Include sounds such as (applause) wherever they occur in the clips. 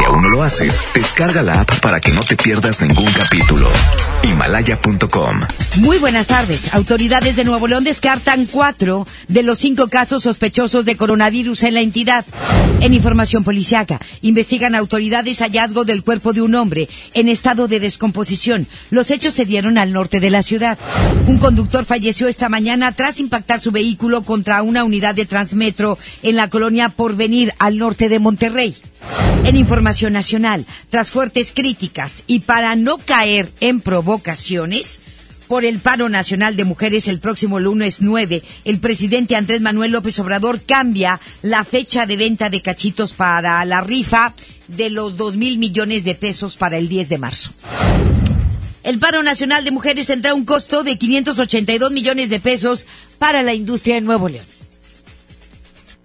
Si aún no lo haces, descarga la app para que no te pierdas ningún capítulo. Himalaya.com. Muy buenas tardes. Autoridades de Nuevo León descartan cuatro de los cinco casos sospechosos de coronavirus en la entidad. En información policiaca, investigan autoridades hallazgo del cuerpo de un hombre en estado de descomposición. Los hechos se dieron al norte de la ciudad. Un conductor falleció esta mañana tras impactar su vehículo contra una unidad de Transmetro en la colonia Porvenir al norte de Monterrey. En información nacional, tras fuertes críticas y para no caer en provocaciones, por el paro nacional de mujeres el próximo lunes 9, el presidente Andrés Manuel López Obrador cambia la fecha de venta de cachitos para la rifa de los dos mil millones de pesos para el 10 de marzo. El paro nacional de mujeres tendrá un costo de 582 millones de pesos para la industria de Nuevo León.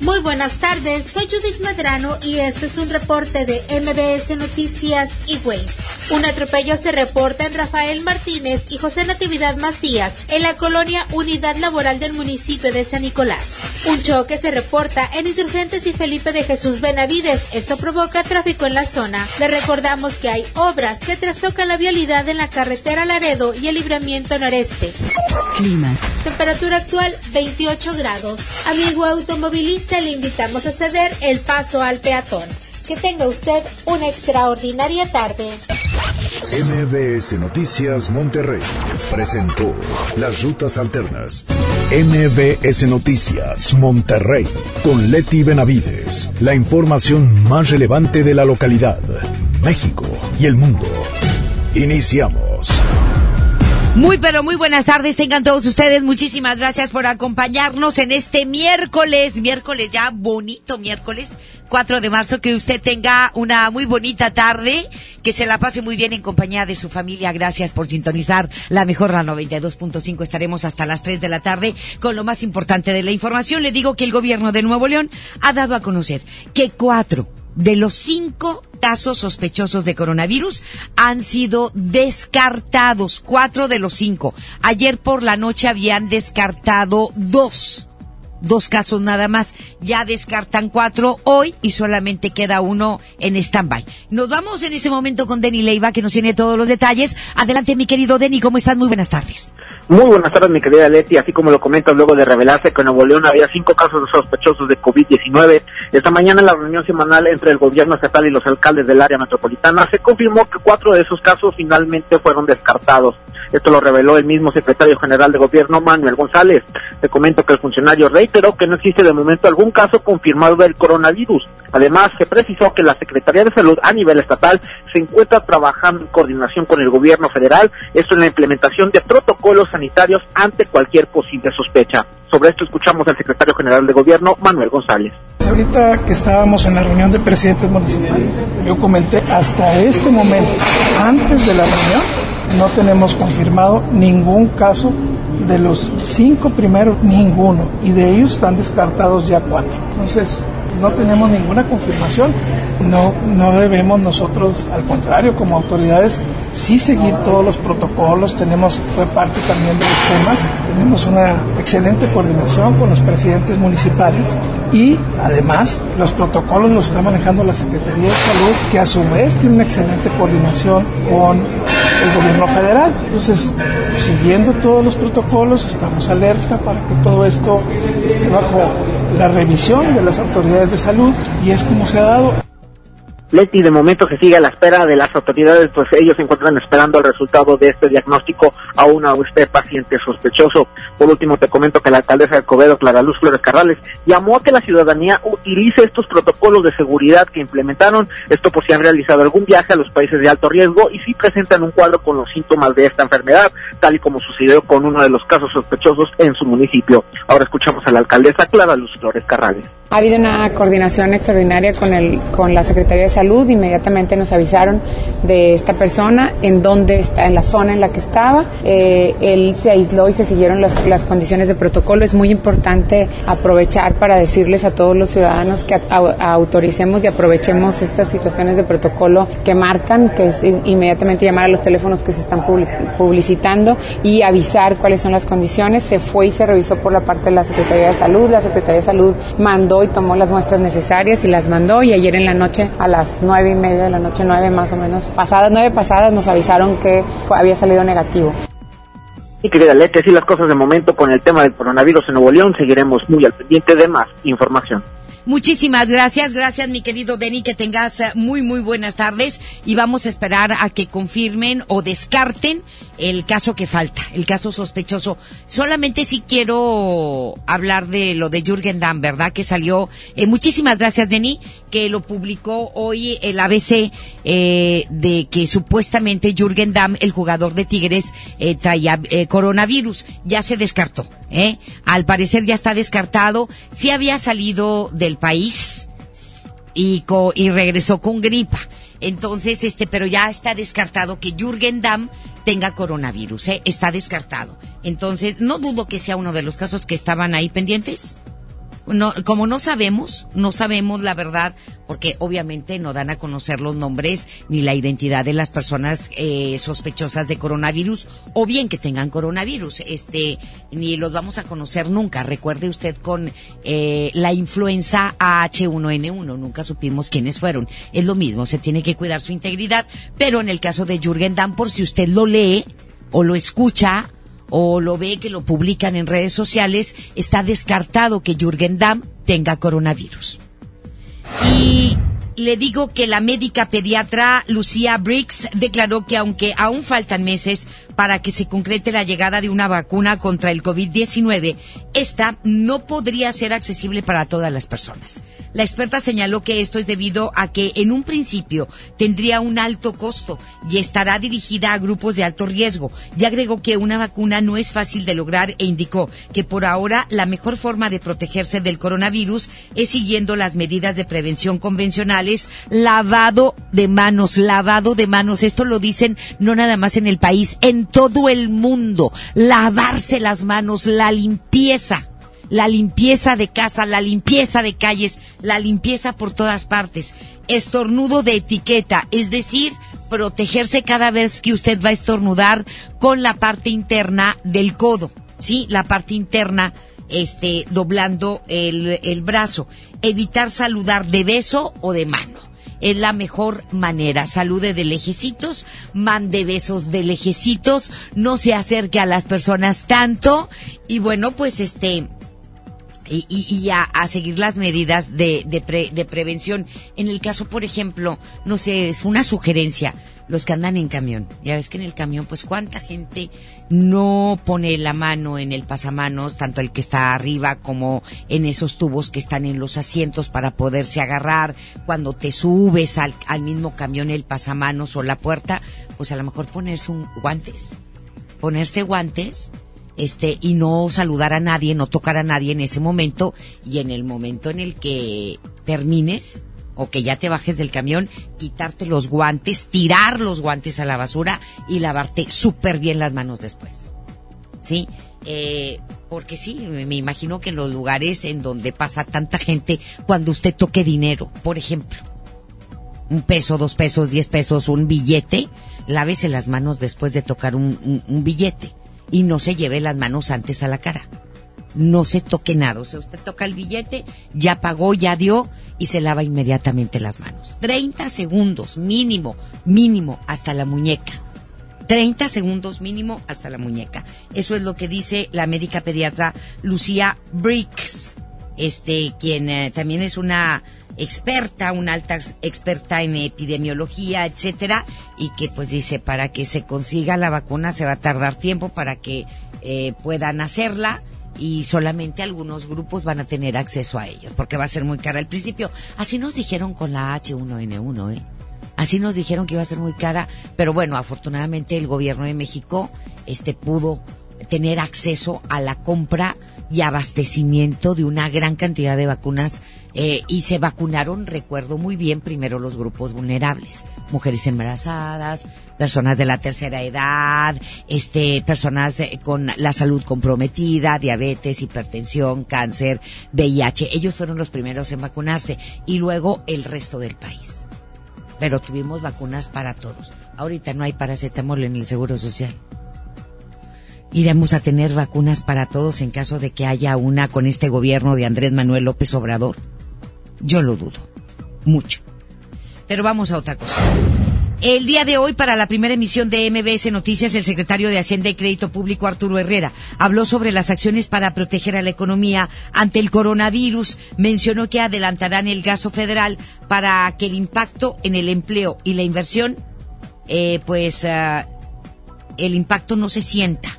Muy buenas tardes, soy Judith Medrano y este es un reporte de MBS Noticias y Ways. Un atropello se reporta en Rafael Martínez y José Natividad Macías en la colonia Unidad Laboral del municipio de San Nicolás. Un choque se reporta en Insurgentes y Felipe de Jesús Benavides. Esto provoca tráfico en la zona. Le recordamos que hay obras que trastocan la vialidad en la carretera Laredo y el libramiento noreste. Clima. Temperatura actual 28 grados. Amigo automovilista, le invitamos a ceder el paso al peatón. Que tenga usted una extraordinaria tarde. MBS Noticias Monterrey presentó Las Rutas Alternas. MBS Noticias Monterrey con Leti Benavides. La información más relevante de la localidad, México y el mundo. Iniciamos. Muy pero muy buenas tardes, tengan todos ustedes. Muchísimas gracias por acompañarnos en este miércoles, miércoles ya bonito miércoles, 4 de marzo. Que usted tenga una muy bonita tarde, que se la pase muy bien en compañía de su familia. Gracias por sintonizar la mejor, la 92.5. Estaremos hasta las 3 de la tarde con lo más importante de la información. Le digo que el gobierno de Nuevo León ha dado a conocer que cuatro de los cinco casos sospechosos de coronavirus han sido descartados, cuatro de los cinco. Ayer por la noche habían descartado dos, dos casos nada más. Ya descartan cuatro hoy y solamente queda uno en stand-by. Nos vamos en este momento con Denny Leiva que nos tiene todos los detalles. Adelante mi querido Denny, ¿cómo estás? Muy buenas tardes. Muy buenas tardes, mi querida Leti. Así como lo comentas luego de revelarse que en Nuevo León había cinco casos sospechosos de COVID-19, esta mañana en la reunión semanal entre el gobierno estatal y los alcaldes del área metropolitana se confirmó que cuatro de esos casos finalmente fueron descartados. Esto lo reveló el mismo secretario general de gobierno, Manuel González. Te comento que el funcionario reiteró que no existe de momento algún caso confirmado del coronavirus. Además, se precisó que la Secretaría de Salud a nivel estatal se encuentra trabajando en coordinación con el gobierno federal, esto en la implementación de protocolos sanitarios ante cualquier posible sospecha. Sobre esto escuchamos al secretario general de gobierno, Manuel González. Ahorita que estábamos en la reunión de presidentes municipales, yo comenté hasta este momento, antes de la reunión, no tenemos confirmado ningún caso de los cinco primeros, ninguno, y de ellos están descartados ya cuatro. Entonces, no tenemos ninguna confirmación. No, no debemos nosotros, al contrario, como autoridades, sí seguir todos los protocolos. Tenemos, fue parte también de los temas. Tenemos una excelente coordinación con los presidentes municipales y además los protocolos los está manejando la Secretaría de Salud, que a su vez tiene una excelente coordinación con el gobierno federal. Entonces, siguiendo todos los protocolos, estamos alerta para que todo esto esté bajo la revisión de las autoridades de salud y es como se ha dado. Leti, de momento se sigue a la espera de las autoridades, pues ellos se encuentran esperando el resultado de este diagnóstico aún a este paciente sospechoso. Por último, te comento que la alcaldesa de Covedo, Clara Luz Flores Carrales, llamó a que la ciudadanía utilice estos protocolos de seguridad que implementaron, esto por si han realizado algún viaje a los países de alto riesgo y si presentan un cuadro con los síntomas de esta enfermedad, tal y como sucedió con uno de los casos sospechosos en su municipio. Ahora escuchamos a la alcaldesa Clara Luz Flores Carrales. Ha habido una coordinación extraordinaria con, el, con la Secretaría de Salud. Inmediatamente nos avisaron de esta persona, en dónde está, en la zona en la que estaba. Eh, él se aisló y se siguieron las, las, condiciones de protocolo. Es muy importante aprovechar para decirles a todos los ciudadanos que a, autoricemos y aprovechemos estas situaciones de protocolo que marcan, que es, es inmediatamente llamar a los teléfonos que se están publicitando y avisar cuáles son las condiciones. Se fue y se revisó por la parte de la Secretaría de Salud. La Secretaría de Salud mandó y tomó las muestras necesarias y las mandó y ayer en la noche a las nueve y media de la noche, nueve más o menos, pasadas nueve pasadas nos avisaron que había salido negativo. Y querida Leti, así las cosas de momento con el tema del coronavirus en Nuevo León, seguiremos muy al pendiente de más información. Muchísimas gracias, gracias mi querido Denny, que tengas eh, muy muy buenas tardes y vamos a esperar a que confirmen o descarten el caso que falta, el caso sospechoso. Solamente si quiero hablar de lo de Jürgen Damm, ¿verdad? Que salió, eh, muchísimas gracias Denny, que lo publicó hoy el ABC eh, de que supuestamente Jürgen Damm, el jugador de Tigres, eh, traía eh, coronavirus. Ya se descartó, ¿eh? Al parecer ya está descartado. Sí había salido del país y, co y regresó con gripa. Entonces, este, pero ya está descartado que Jürgen Damm tenga coronavirus, ¿eh? Está descartado. Entonces, no dudo que sea uno de los casos que estaban ahí pendientes. No, como no sabemos, no sabemos la verdad, porque obviamente no dan a conocer los nombres ni la identidad de las personas eh, sospechosas de coronavirus o bien que tengan coronavirus, este, ni los vamos a conocer nunca. Recuerde usted con eh, la influenza H1N1, nunca supimos quiénes fueron. Es lo mismo, se tiene que cuidar su integridad, pero en el caso de Jürgen Damm, por si usted lo lee o lo escucha o lo ve que lo publican en redes sociales, está descartado que Jürgen Damm tenga coronavirus. Y le digo que la médica pediatra Lucía Briggs declaró que aunque aún faltan meses para que se concrete la llegada de una vacuna contra el COVID-19, esta no podría ser accesible para todas las personas. La experta señaló que esto es debido a que en un principio tendría un alto costo y estará dirigida a grupos de alto riesgo. Y agregó que una vacuna no es fácil de lograr e indicó que por ahora la mejor forma de protegerse del coronavirus es siguiendo las medidas de prevención convencionales, lavado de manos, lavado de manos. Esto lo dicen no nada más en el país, todo el mundo. Lavarse las manos, la limpieza la limpieza de casa, la limpieza de calles, la limpieza por todas partes. Estornudo de etiqueta, es decir, protegerse cada vez que usted va a estornudar con la parte interna del codo, ¿sí? La parte interna, este, doblando el, el brazo. Evitar saludar de beso o de mano es la mejor manera. Salude de lejecitos, mande besos de lejecitos, no se acerque a las personas tanto y bueno, pues este, y, y, a, a, seguir las medidas de, de, pre, de, prevención. En el caso, por ejemplo, no sé, es una sugerencia, los que andan en camión. Ya ves que en el camión, pues cuánta gente no pone la mano en el pasamanos, tanto el que está arriba como en esos tubos que están en los asientos para poderse agarrar. Cuando te subes al, al mismo camión, el pasamanos o la puerta, pues a lo mejor ponerse un guantes. Ponerse guantes este y no saludar a nadie, no tocar a nadie en ese momento y en el momento en el que termines o que ya te bajes del camión, quitarte los guantes, tirar los guantes a la basura y lavarte súper bien las manos después. ¿Sí? Eh, porque sí, me imagino que en los lugares en donde pasa tanta gente, cuando usted toque dinero, por ejemplo, un peso, dos pesos, diez pesos, un billete, lávese las manos después de tocar un, billete y no se lleve las manos antes a la cara. No se toque nada. O sea, usted toca el billete, ya pagó, ya dio y se lava inmediatamente las manos. 30 segundos mínimo, mínimo hasta la muñeca. 30 segundos mínimo hasta la muñeca. Eso es lo que dice la médica pediatra Lucía Briggs, este, quien eh, también es una experta, una alta experta en epidemiología, etcétera, y que pues dice para que se consiga la vacuna se va a tardar tiempo para que eh, puedan hacerla y solamente algunos grupos van a tener acceso a ellos, porque va a ser muy cara al principio. Así nos dijeron con la H1N1, ¿eh? Así nos dijeron que iba a ser muy cara, pero bueno, afortunadamente el gobierno de México este pudo tener acceso a la compra y abastecimiento de una gran cantidad de vacunas eh, y se vacunaron, recuerdo muy bien, primero los grupos vulnerables, mujeres embarazadas, personas de la tercera edad, este, personas con la salud comprometida, diabetes, hipertensión, cáncer, VIH. Ellos fueron los primeros en vacunarse y luego el resto del país. Pero tuvimos vacunas para todos. Ahorita no hay paracetamol en el Seguro Social iremos a tener vacunas para todos en caso de que haya una con este gobierno de Andrés Manuel López Obrador? Yo lo dudo, mucho. Pero vamos a otra cosa. El día de hoy, para la primera emisión de MBS Noticias, el secretario de Hacienda y Crédito Público, Arturo Herrera, habló sobre las acciones para proteger a la economía ante el coronavirus. Mencionó que adelantarán el gasto federal para que el impacto en el empleo y la inversión, eh, pues, ah, el impacto no se sienta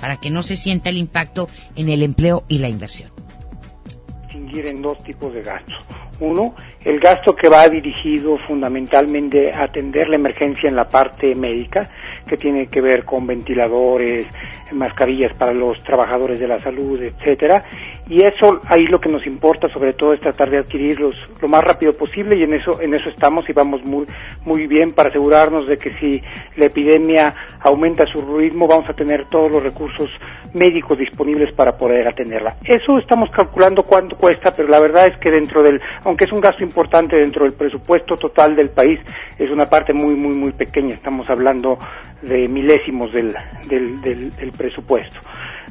para que no se sienta el impacto en el empleo y la inversión? Distinguir en dos tipos de gastos. Uno, el gasto que va dirigido fundamentalmente a atender la emergencia en la parte médica, que tiene que ver con ventiladores, mascarillas para los trabajadores de la salud, etcétera, y eso ahí lo que nos importa sobre todo es tratar de adquirirlos lo más rápido posible y en eso en eso estamos y vamos muy muy bien para asegurarnos de que si la epidemia aumenta su ritmo vamos a tener todos los recursos médicos disponibles para poder atenderla. Eso estamos calculando cuánto cuesta, pero la verdad es que dentro del, aunque es un gasto importante dentro del presupuesto total del país, es una parte muy, muy, muy pequeña. Estamos hablando de milésimos del, del, del presupuesto.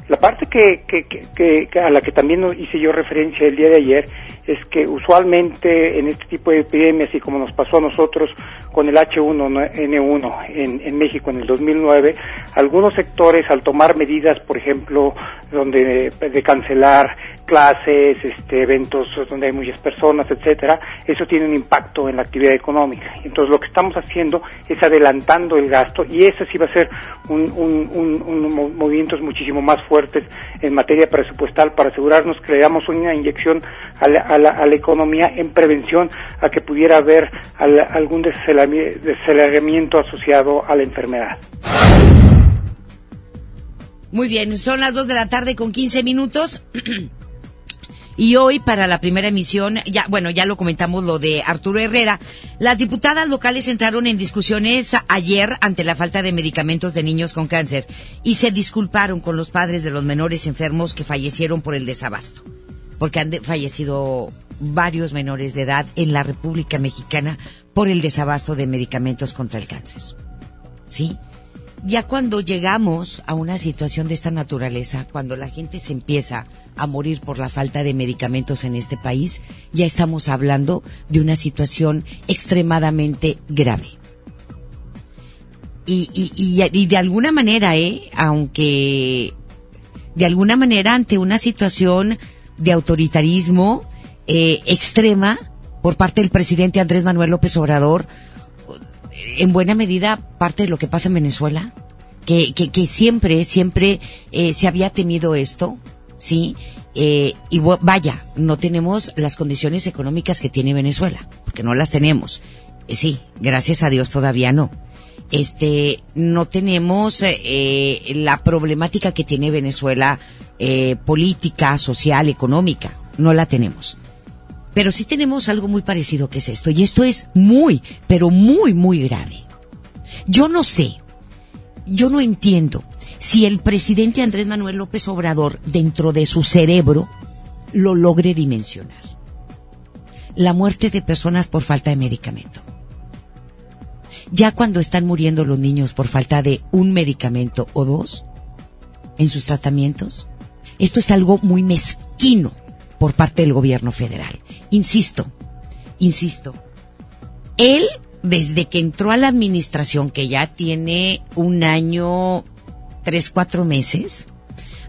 La parte que, que, a la que también hice yo referencia el día de ayer es que usualmente en este tipo de epidemias y como nos pasó a nosotros con el H1N1 en, en México en el 2009, algunos sectores al tomar medidas, por ejemplo, donde de cancelar clases, este, eventos donde hay muchas personas, etcétera, eso tiene un impacto en la actividad económica. Entonces lo que estamos haciendo es adelantando el gasto y eso sí va a ser un, un, un, movimientos muchísimo más fuertes en materia presupuestal para asegurarnos que le damos una inyección a la, a la, economía en prevención a que pudiera haber algún desaceleramiento asociado a la enfermedad. Muy bien, son las dos de la tarde con 15 minutos. (clears throat) Y hoy, para la primera emisión, ya, bueno, ya lo comentamos lo de Arturo Herrera, las diputadas locales entraron en discusiones ayer ante la falta de medicamentos de niños con cáncer y se disculparon con los padres de los menores enfermos que fallecieron por el desabasto. Porque han fallecido varios menores de edad en la República Mexicana por el desabasto de medicamentos contra el cáncer. ¿Sí? Ya cuando llegamos a una situación de esta naturaleza, cuando la gente se empieza a morir por la falta de medicamentos en este país, ya estamos hablando de una situación extremadamente grave. Y, y, de alguna manera, ¿eh? aunque de alguna manera ante una situación de autoritarismo eh, extrema por parte del presidente Andrés Manuel López Obrador, en buena medida parte de lo que pasa en Venezuela, que, que, que siempre, siempre eh, se había temido esto, ¿sí? Eh, y vaya, no tenemos las condiciones económicas que tiene Venezuela, porque no las tenemos. Eh, sí, gracias a Dios todavía no. Este, no tenemos eh, la problemática que tiene Venezuela eh, política, social, económica. No la tenemos. Pero sí tenemos algo muy parecido que es esto, y esto es muy, pero muy, muy grave. Yo no sé, yo no entiendo si el presidente Andrés Manuel López Obrador, dentro de su cerebro, lo logre dimensionar. La muerte de personas por falta de medicamento. Ya cuando están muriendo los niños por falta de un medicamento o dos en sus tratamientos, esto es algo muy mezquino por parte del gobierno federal. Insisto, insisto, él desde que entró a la administración, que ya tiene un año, tres, cuatro meses,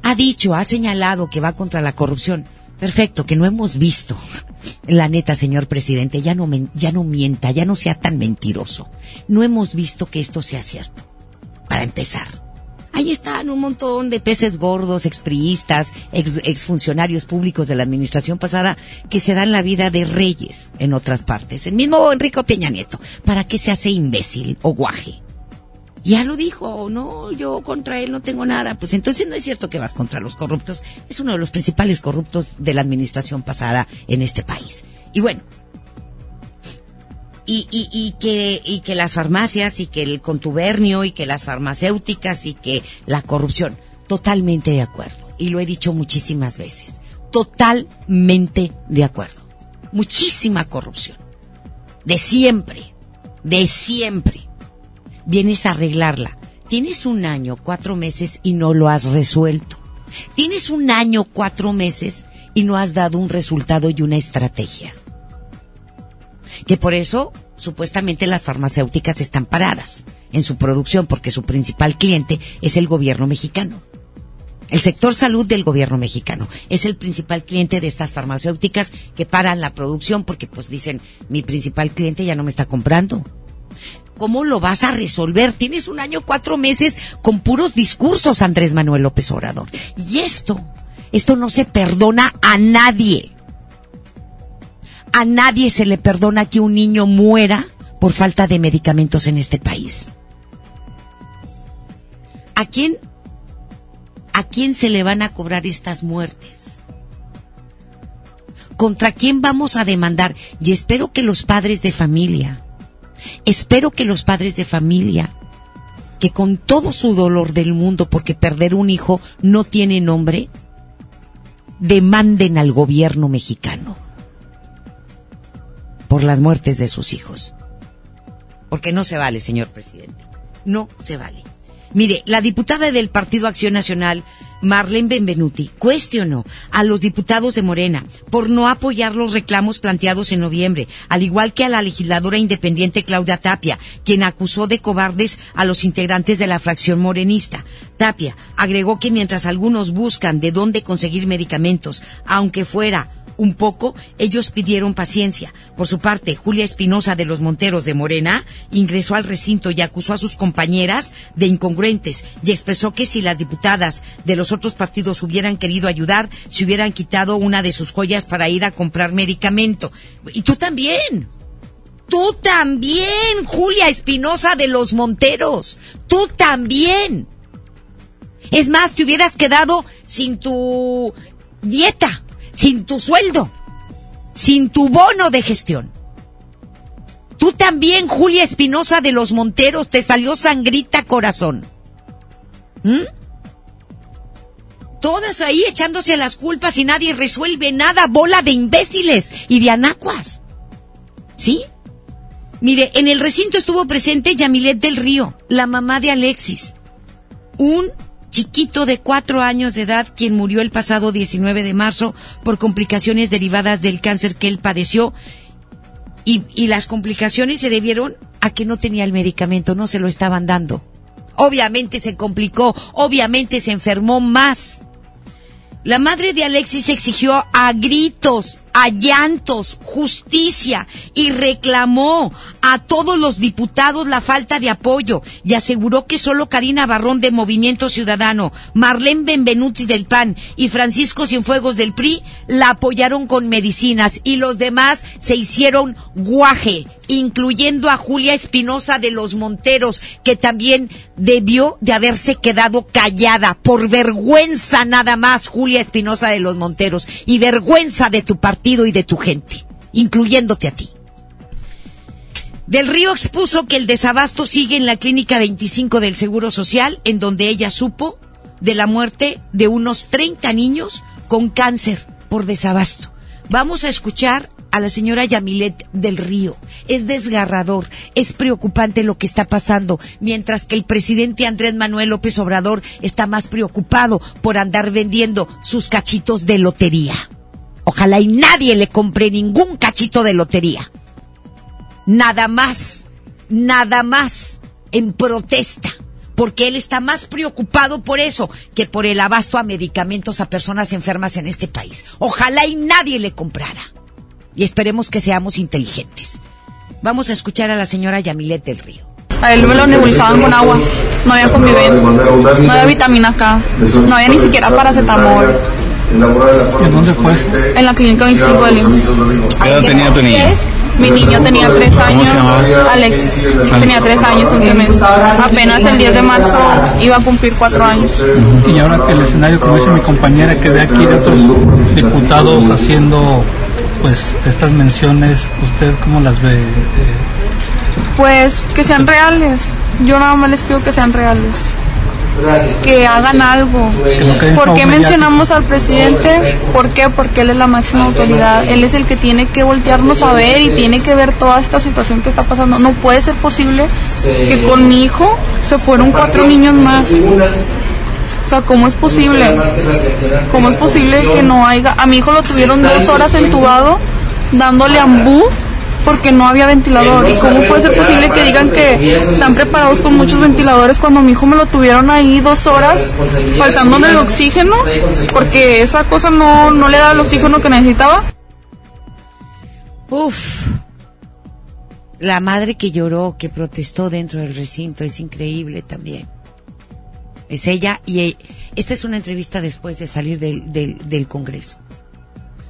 ha dicho, ha señalado que va contra la corrupción. Perfecto, que no hemos visto. (laughs) La neta, señor presidente, ya no, ya no mienta, ya no sea tan mentiroso. No hemos visto que esto sea cierto. Para empezar. Ahí están un montón de peces gordos, expriistas, ex, exfuncionarios públicos de la administración pasada que se dan la vida de reyes en otras partes. El mismo Enrique Peña Nieto. ¿Para qué se hace imbécil o guaje? Ya lo dijo, no, yo contra él no tengo nada. Pues entonces no es cierto que vas contra los corruptos. Es uno de los principales corruptos de la administración pasada en este país. Y bueno, y, y, y, que, y que las farmacias y que el contubernio y que las farmacéuticas y que la corrupción. Totalmente de acuerdo. Y lo he dicho muchísimas veces. Totalmente de acuerdo. Muchísima corrupción. De siempre. De siempre vienes a arreglarla. Tienes un año, cuatro meses y no lo has resuelto. Tienes un año, cuatro meses y no has dado un resultado y una estrategia. Que por eso, supuestamente, las farmacéuticas están paradas en su producción porque su principal cliente es el gobierno mexicano. El sector salud del gobierno mexicano es el principal cliente de estas farmacéuticas que paran la producción porque pues dicen, mi principal cliente ya no me está comprando. ¿Cómo lo vas a resolver? Tienes un año, cuatro meses con puros discursos, Andrés Manuel López Obrador. Y esto, esto no se perdona a nadie. A nadie se le perdona que un niño muera por falta de medicamentos en este país. ¿A quién, a quién se le van a cobrar estas muertes? ¿Contra quién vamos a demandar? Y espero que los padres de familia, Espero que los padres de familia, que con todo su dolor del mundo, porque perder un hijo no tiene nombre, demanden al gobierno mexicano por las muertes de sus hijos. Porque no se vale, señor presidente. No se vale. Mire, la diputada del Partido Acción Nacional, Marlene Benvenuti, cuestionó a los diputados de Morena por no apoyar los reclamos planteados en noviembre, al igual que a la legisladora independiente Claudia Tapia, quien acusó de cobardes a los integrantes de la fracción morenista. Tapia agregó que mientras algunos buscan de dónde conseguir medicamentos, aunque fuera un poco, ellos pidieron paciencia. Por su parte, Julia Espinosa de los Monteros de Morena ingresó al recinto y acusó a sus compañeras de incongruentes y expresó que si las diputadas de los otros partidos hubieran querido ayudar, se hubieran quitado una de sus joyas para ir a comprar medicamento. Y tú también. Tú también, Julia Espinosa de los Monteros. Tú también. Es más, te hubieras quedado sin tu dieta sin tu sueldo, sin tu bono de gestión. Tú también, Julia Espinosa de los Monteros, te salió sangrita corazón. ¿Mm? Todas ahí echándose las culpas y nadie resuelve nada, bola de imbéciles y de anacuas. ¿Sí? Mire, en el recinto estuvo presente Yamilet del Río, la mamá de Alexis. Un chiquito de cuatro años de edad quien murió el pasado 19 de marzo por complicaciones derivadas del cáncer que él padeció y, y las complicaciones se debieron a que no tenía el medicamento, no se lo estaban dando. Obviamente se complicó, obviamente se enfermó más. La madre de Alexis exigió a gritos, a llantos, justicia y reclamó a todos los diputados la falta de apoyo y aseguró que solo Karina Barrón de Movimiento Ciudadano, Marlene Benvenuti del PAN y Francisco Cienfuegos del PRI la apoyaron con medicinas y los demás se hicieron guaje, incluyendo a Julia Espinosa de los Monteros, que también debió de haberse quedado callada. Por vergüenza nada más, Julia Espinosa de los Monteros, y vergüenza de tu partido y de tu gente, incluyéndote a ti. Del Río expuso que el desabasto sigue en la clínica 25 del Seguro Social, en donde ella supo de la muerte de unos 30 niños con cáncer por desabasto. Vamos a escuchar a la señora Yamilet del Río. Es desgarrador, es preocupante lo que está pasando, mientras que el presidente Andrés Manuel López Obrador está más preocupado por andar vendiendo sus cachitos de lotería. Ojalá y nadie le compre ningún cachito de lotería. Nada más, nada más en protesta porque él está más preocupado por eso que por el abasto a medicamentos a personas enfermas en este país. Ojalá y nadie le comprara. Y esperemos que seamos inteligentes. Vamos a escuchar a la señora Yamilet del Río. A él me lo nebulizaban con agua. No había convivencia. No había vitamina K. No había ni siquiera paracetamol. ¿En dónde fue? En la clínica 25 del IMSS. ¿Qué edad tenía tu niña? Mi niño tenía tres años, Alexis, tenía tres años, un semestre. Apenas el 10 de marzo iba a cumplir cuatro años. Y ahora que el escenario, como dice mi compañera, que ve aquí de otros diputados haciendo pues estas menciones, ¿usted cómo las ve? Pues que sean reales. Yo nada más les pido que sean reales que hagan algo. ¿Por qué mencionamos al presidente? ¿Por qué? Porque él es la máxima autoridad. Él es el que tiene que voltearnos a ver y tiene que ver toda esta situación que está pasando. No puede ser posible que con mi hijo se fueron cuatro niños más. O sea, ¿cómo es posible? ¿Cómo es posible que no haya... A mi hijo lo tuvieron dos horas entubado dándole ambú porque no había ventilador. ¿Y cómo puede ser posible que digan que están preparados con muchos ventiladores cuando mi hijo me lo tuvieron ahí dos horas faltándome el oxígeno? Porque esa cosa no, no le da el oxígeno que necesitaba. Uf. La madre que lloró, que protestó dentro del recinto, es increíble también. Es ella y esta es una entrevista después de salir del, del, del Congreso.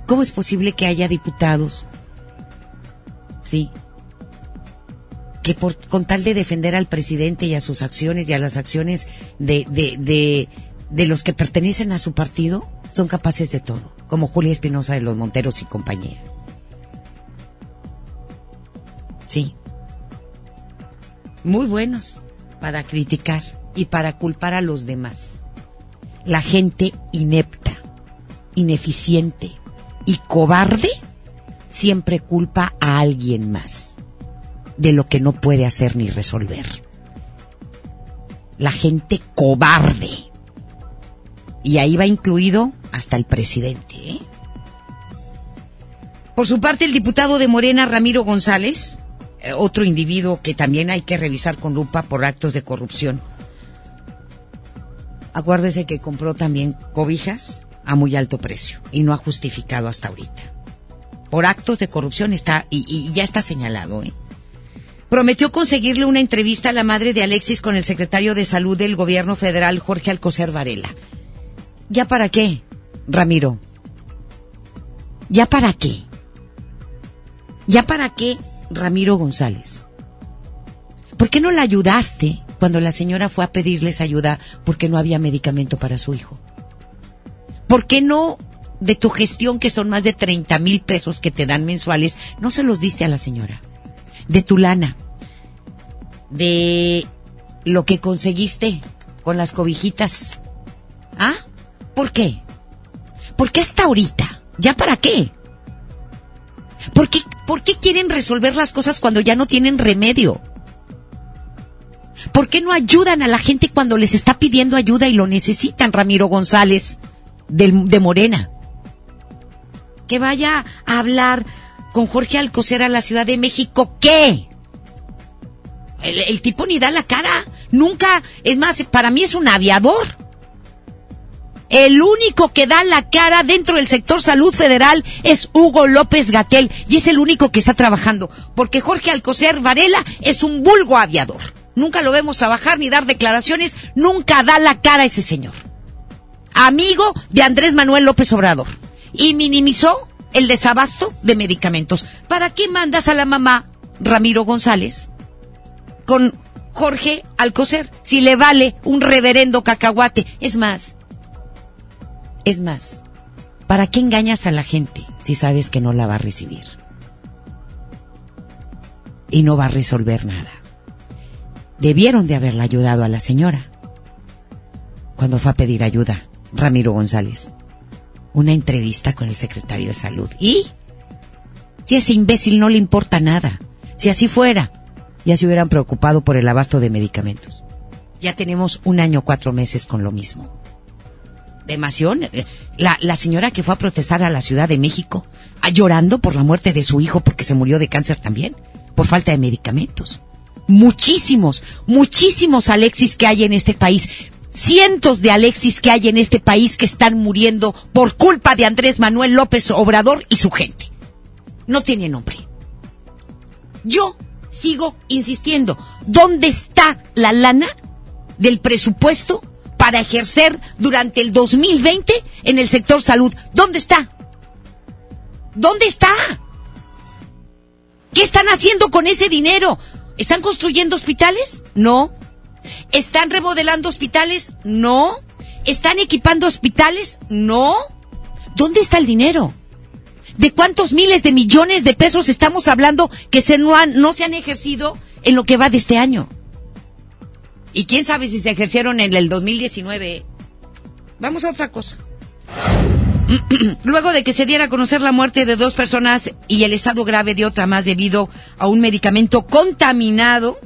¿Cómo es posible que haya diputados Sí. Que por, con tal de defender al presidente y a sus acciones y a las acciones de, de, de, de los que pertenecen a su partido, son capaces de todo, como Julia Espinosa de los Monteros y compañía. Sí. Muy buenos para criticar y para culpar a los demás. La gente inepta, ineficiente y cobarde siempre culpa a alguien más de lo que no puede hacer ni resolver. La gente cobarde. Y ahí va incluido hasta el presidente. ¿eh? Por su parte, el diputado de Morena, Ramiro González, eh, otro individuo que también hay que revisar con lupa por actos de corrupción. Acuérdese que compró también cobijas a muy alto precio y no ha justificado hasta ahorita por actos de corrupción está y, ya está señalado. ¿eh? Prometió conseguirle una entrevista a la madre de Alexis con el secretario de Salud del Gobierno Federal, Jorge Alcocer Varela. ¿Ya para qué, Ramiro? ¿Ya para qué? ¿Ya para qué, Ramiro González? ¿Por qué no la ayudaste cuando la señora fue a pedirles ayuda porque no había medicamento para su hijo? ¿Por qué no de tu gestión, que son más de 30 mil pesos que te dan mensuales, no se los diste a la señora. De tu lana. De lo que conseguiste con las cobijitas. ¿Ah? ¿Por qué? ¿Por qué hasta ahorita? ¿Ya para qué? ¿Por qué, ¿Por qué quieren resolver las cosas cuando ya no tienen remedio? ¿Por qué no ayudan a la gente cuando les está pidiendo ayuda y lo necesitan, Ramiro González, de Morena? Que vaya a hablar con Jorge Alcocer a la Ciudad de México, ¿qué? El, tipo ni da la cara, nunca, es más, para mí es un aviador. El único que da la cara dentro del sector salud federal es Hugo López Gatel y es el único que está trabajando, porque Jorge Alcocer Varela es un vulgo aviador. Nunca lo vemos trabajar ni dar declaraciones, nunca da la cara ese señor. Amigo de Andrés Manuel López Obrador y minimizó el desabasto de medicamentos. ¿Para qué mandas a la mamá Ramiro González con Jorge Alcocer si le vale un reverendo cacahuate? Es más, es más, ¿para qué engañas a la gente si sabes que no la va a recibir? Y no va a resolver nada. Debieron de haberla ayudado a la señora cuando fue a pedir ayuda, Ramiro González una entrevista con el secretario de salud. ¿Y? Si ese imbécil no le importa nada. Si así fuera, ya se hubieran preocupado por el abasto de medicamentos. Ya tenemos un año, cuatro meses con lo mismo. Demación, la, la señora que fue a protestar a la Ciudad de México, a, llorando por la muerte de su hijo porque se murió de cáncer también, por falta de medicamentos. Muchísimos, muchísimos Alexis que hay en este país cientos de Alexis que hay en este país que están muriendo por culpa de Andrés Manuel López Obrador y su gente. No tiene nombre. Yo sigo insistiendo, ¿dónde está la lana del presupuesto para ejercer durante el 2020 en el sector salud? ¿Dónde está? ¿Dónde está? ¿Qué están haciendo con ese dinero? ¿Están construyendo hospitales? No. ¿Están remodelando hospitales? No. ¿Están equipando hospitales? No. ¿Dónde está el dinero? ¿De cuántos miles de millones de pesos estamos hablando que se no, no se han ejercido en lo que va de este año? Y quién sabe si se ejercieron en el 2019. Vamos a otra cosa. (clears throat) Luego de que se diera a conocer la muerte de dos personas y el estado grave de otra más debido a un medicamento contaminado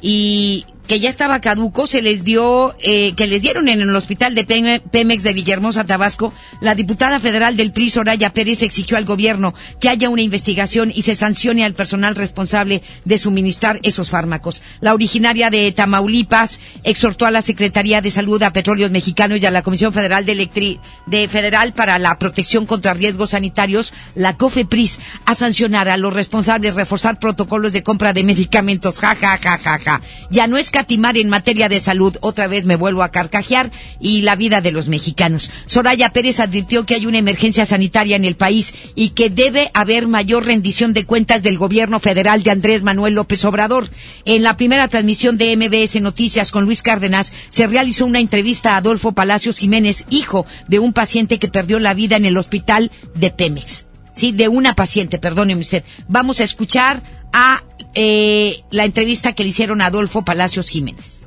y que ya estaba caduco, se les dio, eh, que les dieron en el hospital de Pemex de Villahermosa, Tabasco, la diputada federal del PRI, Soraya Pérez, exigió al gobierno que haya una investigación y se sancione al personal responsable de suministrar esos fármacos. La originaria de Tamaulipas exhortó a la Secretaría de Salud, a Petróleos Mexicanos y a la Comisión Federal de, Electri de Federal para la Protección contra Riesgos Sanitarios, la COFEPRIS, a sancionar a los responsables, reforzar protocolos de compra de medicamentos. Ja, ja, ja, ja, ja. Ya no es escatimar en materia de salud. Otra vez me vuelvo a carcajear y la vida de los mexicanos. Soraya Pérez advirtió que hay una emergencia sanitaria en el país y que debe haber mayor rendición de cuentas del gobierno federal de Andrés Manuel López Obrador. En la primera transmisión de MBS Noticias con Luis Cárdenas se realizó una entrevista a Adolfo Palacios Jiménez, hijo de un paciente que perdió la vida en el hospital de Pemex. Sí, de una paciente, perdóneme usted. Vamos a escuchar a eh, la entrevista que le hicieron a Adolfo Palacios Jiménez.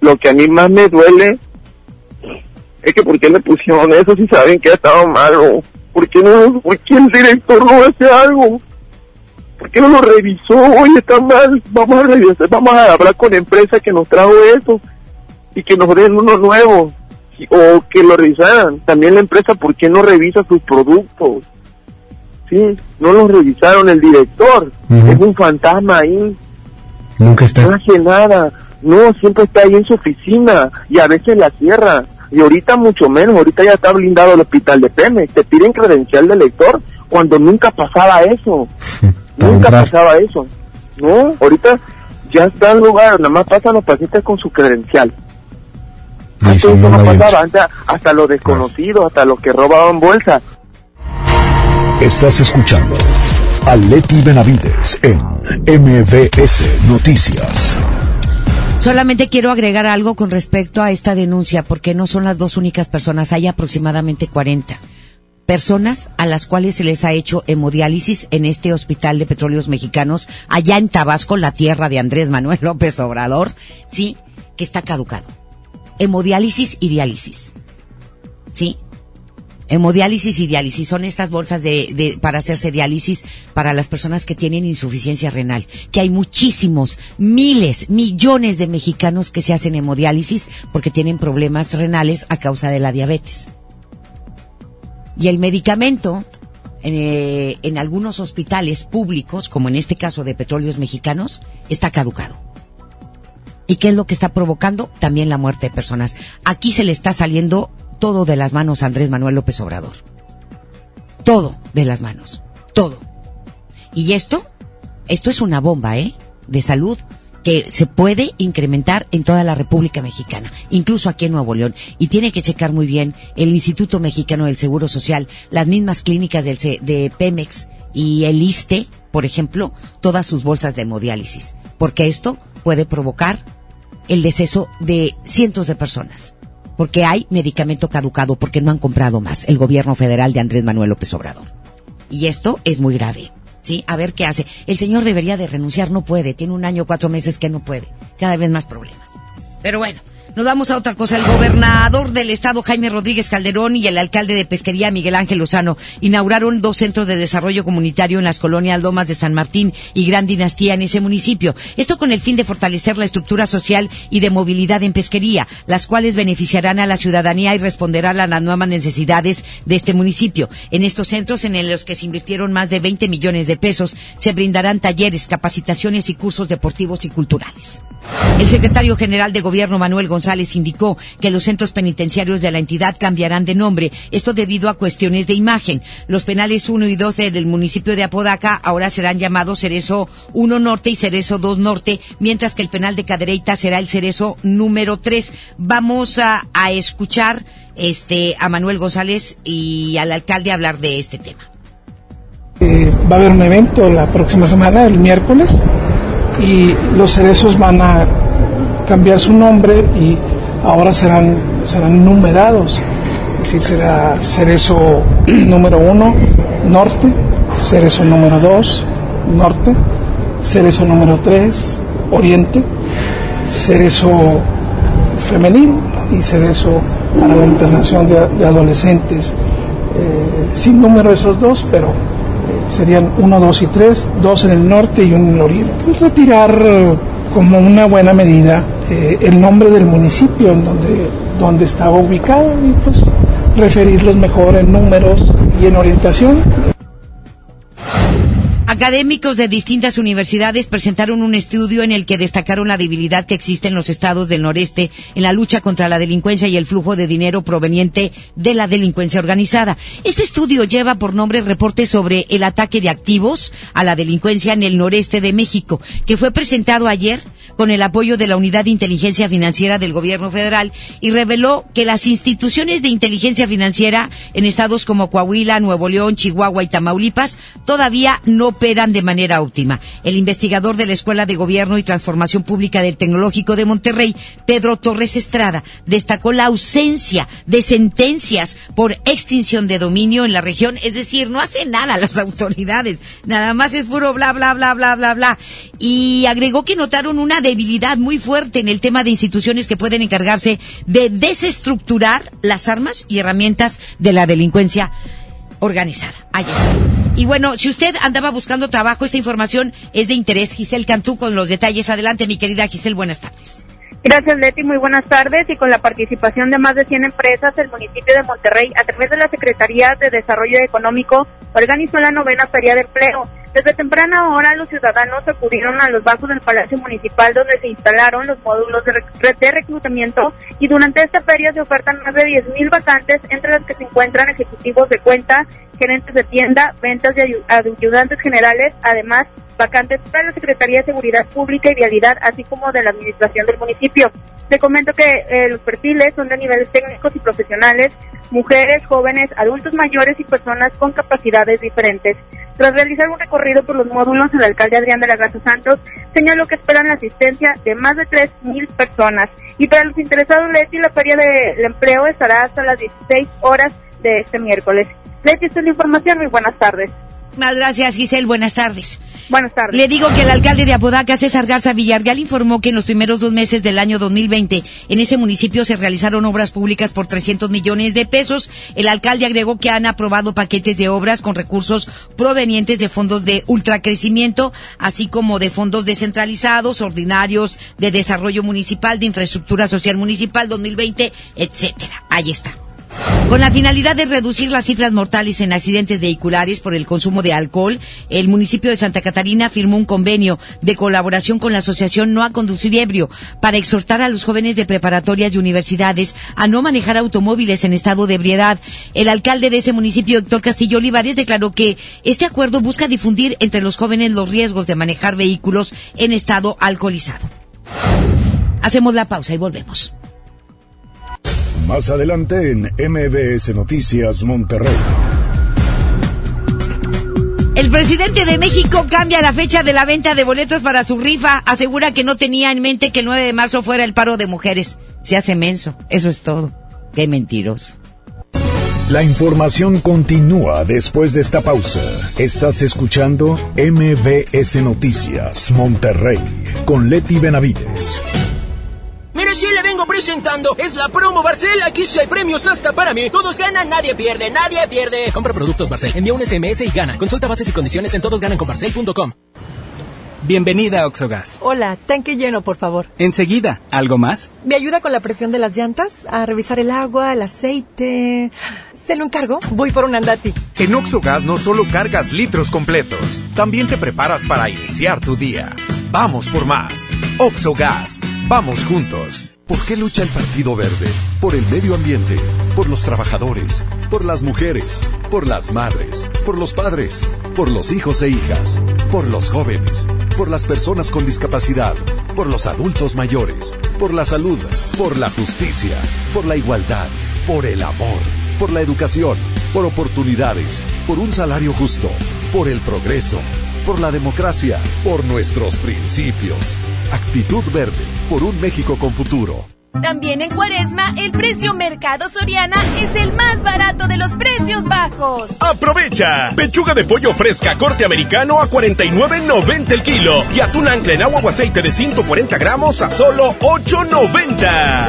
Lo que a mí más me duele es que por qué le pusieron eso si saben que ha estado malo. ¿Por qué, no, ¿Por qué el director no hace algo? ¿Por qué no lo revisó? Oye, está mal. Vamos a revisar, vamos a hablar con la empresa que nos trajo eso y que nos den uno nuevo. O que lo revisaran. También la empresa, ¿por qué no revisa sus productos? Sí, no lo revisaron el director. Es un fantasma ahí. Nunca está. No hace nada. No, siempre está ahí en su oficina y a veces la cierra. Y ahorita mucho menos, ahorita ya está blindado el hospital de Pemex. Te piden credencial de lector cuando nunca pasaba eso. nunca pasaba eso. No, ahorita ya está en lugar, nada más pasan los pacientes con su credencial. Antes eso no, pasaba, antes hasta los desconocidos, hasta los que robaban bolsas, Estás escuchando a Leti Benavides en MBS Noticias. Solamente quiero agregar algo con respecto a esta denuncia, porque no son las dos únicas personas, hay aproximadamente 40 personas a las cuales se les ha hecho hemodiálisis en este hospital de petróleos mexicanos, allá en Tabasco, la tierra de Andrés Manuel López Obrador, sí, que está caducado. Hemodiálisis y diálisis. Sí, Hemodiálisis y diálisis son estas bolsas de, para hacerse diálisis para las personas que tienen insuficiencia renal. Que hay muchísimos, miles, millones de mexicanos que se hacen hemodiálisis porque tienen problemas renales a causa de la diabetes. Y el medicamento, eh, en algunos hospitales públicos, como en este caso de petróleos mexicanos, está caducado. ¿Y qué es lo que está provocando? También la muerte de personas. Aquí se le está saliendo todo de las manos Andrés Manuel López Obrador. Todo de las manos. Todo. Y esto, esto es una bomba, ¿eh? De salud que se puede incrementar en toda la República Mexicana, incluso aquí en Nuevo León. Y tiene que checar muy bien el Instituto Mexicano del Seguro Social, las mismas clínicas del, de Pemex y el ISTE, por ejemplo, todas sus bolsas de hemodiálisis, porque esto puede provocar el deceso de cientos de personas porque hay medicamento caducado, porque no han comprado más el gobierno federal de Andrés Manuel López Obrador. Y esto es muy grave. ¿Sí? A ver qué hace. El señor debería de renunciar, no puede. Tiene un año, cuatro meses que no puede. Cada vez más problemas. Pero bueno, nos vamos a otra cosa. El gobernador del estado, Jaime Rodríguez Calderón, y el alcalde de Pesquería, Miguel Ángel Lozano, inauguraron dos centros de desarrollo comunitario en las colonias Lomas de San Martín y Gran Dinastía en ese municipio. Esto con el fin de fortalecer la estructura social y de movilidad en pesquería, las cuales beneficiarán a la ciudadanía y responderán a las nuevas necesidades de este municipio. En estos centros, en los que se invirtieron más de 20 millones de pesos, se brindarán talleres, capacitaciones y cursos deportivos y culturales. El secretario general de Gobierno, Manuel González, indicó que los centros penitenciarios de la entidad cambiarán de nombre, esto debido a cuestiones de imagen. Los penales 1 y 2 del municipio de Apodaca ahora serán llamados Cerezo 1 Norte y Cerezo 2 Norte, mientras que el penal de Cadereyta será el Cerezo número 3. Vamos a, escuchar este, a Manuel González y al alcalde hablar de este tema. Eh, va a haber un evento la próxima semana, el miércoles, y los cerezos van a cambiar su nombre y ahora serán, serán numerados. Es decir, será cerezo (clears throat) número uno, norte, cerezo número dos, norte, cerezo número tres, oriente, cerezo femenil y cerezo para la internación de, adolescentes. Eh, sin número esos dos, pero eh, serían uno, dos y tres, dos en el norte y uno en el oriente. Pues retirar eh, como una buena medida el nombre del municipio en donde, donde estaba ubicado y pues referirlos mejor en números y en orientación. Académicos de distintas universidades presentaron un estudio en el que destacaron la debilidad que existe en los estados del noreste en la lucha contra la delincuencia y el flujo de dinero proveniente de la delincuencia organizada. Este estudio lleva por nombre reporte sobre el ataque de activos a la delincuencia en el noreste de México, que fue presentado ayer con el apoyo de la Unidad de Inteligencia Financiera del Gobierno Federal y reveló que las instituciones de inteligencia financiera en estados como Coahuila, Nuevo León, Chihuahua y Tamaulipas todavía no operan de manera óptima. El investigador de la Escuela de Gobierno y Transformación Pública del Tecnológico de Monterrey, Pedro Torres Estrada, destacó la ausencia de sentencias por extinción de dominio en la región, es decir, no hace nada las autoridades, nada más es puro bla bla bla bla bla bla. Y agregó que notaron una debilidad muy fuerte en el tema de instituciones que pueden encargarse de desestructurar las armas y herramientas de la delincuencia organizada. Y bueno, si usted andaba buscando trabajo, esta información es de interés. Giselle Cantú con los detalles. Adelante, mi querida Giselle, buenas tardes. Gracias, Leti. Muy buenas tardes. Y con la participación de más de 100 empresas, el municipio de Monterrey, a través de la Secretaría de Desarrollo Económico, organizó la novena Feria de Empleo. Desde temprana hora los ciudadanos acudieron a los bajos del Palacio Municipal donde se instalaron los módulos de, de reclutamiento y durante esta feria se ofertan más de 10.000 vacantes entre las que se encuentran ejecutivos de cuenta, gerentes de tienda, ventas de ayudantes generales, además vacantes para la Secretaría de Seguridad Pública y Vialidad, así como de la Administración del municipio. Te comento que eh, los perfiles son de niveles técnicos y profesionales, mujeres, jóvenes, adultos mayores y personas con capacidades diferentes. Tras realizar un recorrido por los módulos, el alcalde Adrián de la Garza Santos señaló que esperan la asistencia de más de 3.000 personas. Y para los interesados, Leti, la feria del empleo estará hasta las 16 horas de este miércoles. Leti, esta es la información. Muy buenas tardes. Muchas gracias, Giselle. Buenas tardes. Buenas tardes. Le digo que el alcalde de Apodaca, César Garza Villarreal, informó que en los primeros dos meses del año 2020 en ese municipio se realizaron obras públicas por 300 millones de pesos. El alcalde agregó que han aprobado paquetes de obras con recursos provenientes de fondos de ultracrecimiento, así como de fondos descentralizados, ordinarios, de desarrollo municipal, de infraestructura social municipal 2020, etcétera. Ahí está. Con la finalidad de reducir las cifras mortales en accidentes vehiculares por el consumo de alcohol, el municipio de Santa Catarina firmó un convenio de colaboración con la Asociación No a Conducir Ebrio para exhortar a los jóvenes de preparatorias y universidades a no manejar automóviles en estado de ebriedad. El alcalde de ese municipio, Héctor Castillo Olivares, declaró que este acuerdo busca difundir entre los jóvenes los riesgos de manejar vehículos en estado alcoholizado. Hacemos la pausa y volvemos. Más adelante en MBS Noticias Monterrey. El presidente de México cambia la fecha de la venta de boletos para su rifa. Asegura que no tenía en mente que el 9 de marzo fuera el paro de mujeres. Se hace menso. Eso es todo. Qué mentiroso. La información continúa después de esta pausa. Estás escuchando MBS Noticias Monterrey con Leti Benavides. Si le vengo presentando. Es la promo Barcel. Aquí sí hay premios hasta para mí. Todos ganan, nadie pierde, nadie pierde. Compra productos Barcel. Envía un SMS y gana. Consulta bases y condiciones en todosgananconbarcel.com. Bienvenida a Oxogas. Hola, tanque lleno, por favor. Enseguida, ¿algo más? ¿Me ayuda con la presión de las llantas? A revisar el agua, el aceite. ¿Se lo encargo? Voy por un andati. En Oxogas no solo cargas litros completos, también te preparas para iniciar tu día. Vamos por más. Oxogas. Vamos juntos. ¿Por qué lucha el Partido Verde? Por el medio ambiente, por los trabajadores, por las mujeres, por las madres, por los padres, por los hijos e hijas, por los jóvenes, por las personas con discapacidad, por los adultos mayores, por la salud, por la justicia, por la igualdad, por el amor, por la educación, por oportunidades, por un salario justo por el progreso, por la democracia, por nuestros principios. Actitud verde, por un México con futuro. También en Cuaresma, el precio Mercado Soriana es el más barato de los precios bajos. ¡Aprovecha! Pechuga de pollo fresca corte americano a 49.90 el kilo y atún ancla en agua o aceite de 140 gramos a solo 8.90.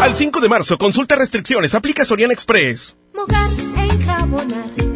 Al 5 de marzo, consulta restricciones, aplica Soriana Express. Mojar, enjabonar, frotar,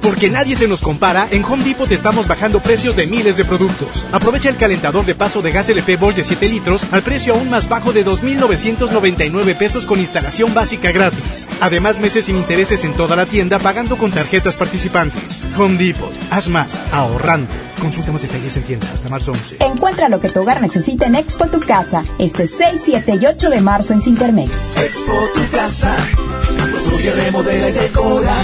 Porque nadie se nos compara, en Home Depot te estamos bajando precios de miles de productos. Aprovecha el calentador de paso de gas LP Bosch de 7 litros al precio aún más bajo de 2.999 pesos con instalación básica gratis. Además, meses sin intereses en toda la tienda pagando con tarjetas participantes. Home Depot, haz más, ahorrando. Consulta más detalles en tienda hasta marzo 11. Encuentra lo que tu hogar necesita en Expo Tu Casa, este 6, 7 y 8 de marzo en Cintermex. Expo Tu Casa, construye, remodela y decora.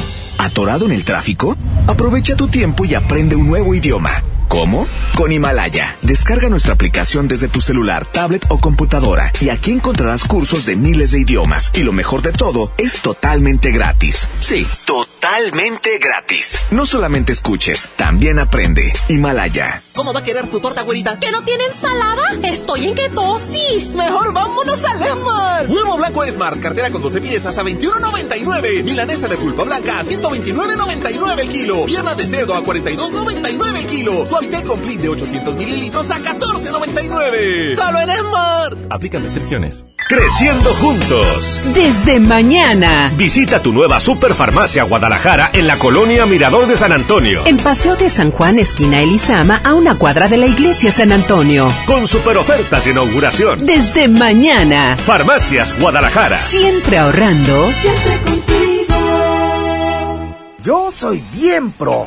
¿Atorado en el tráfico? Aprovecha tu tiempo y aprende un nuevo idioma. ¿Cómo? Con Himalaya. Descarga nuestra aplicación desde tu celular, tablet o computadora y aquí encontrarás cursos de miles de idiomas. Y lo mejor de todo, es totalmente gratis. Sí, totalmente gratis. No solamente escuches, también aprende. Himalaya. ¿Cómo va a querer su torta, güerita? ¿Que no tiene ensalada? Estoy en ketosis. Mejor vámonos al Esmar. Huevo blanco Esmar, cartera con 12 piezas a 21.99. Milanesa de pulpa blanca a 129.99 el kilo. Pierna de cerdo a 42.99 el kilo. Suavitel Complete de 800 mililitros a 14.99. ¡Solo en Esmar! Aplican restricciones. Creciendo juntos. Desde mañana. Visita tu nueva Superfarmacia Guadalajara en la colonia Mirador de San Antonio. En Paseo de San Juan, esquina Elizama, a una cuadra de la iglesia San Antonio. Con super ofertas de inauguración. Desde mañana. Farmacias Guadalajara. Siempre ahorrando. Siempre contigo. Yo soy bien pro.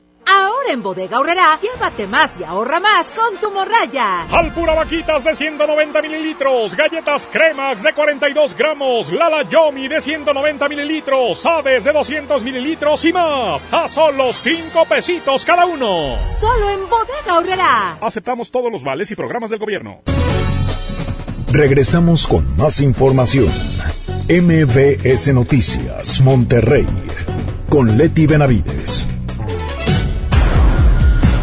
Ahora en Bodega Aurrera, llévate más y ahorra más con tu morraya. Alpura Vaquitas de 190 mililitros, galletas Cremax de 42 gramos, Lala Yomi de 190 mililitros, Aves de 200 mililitros y más. A solo 5 pesitos cada uno. Solo en Bodega Aurrera. Aceptamos todos los vales y programas del gobierno. Regresamos con más información. MBS Noticias, Monterrey, con Leti Benavides.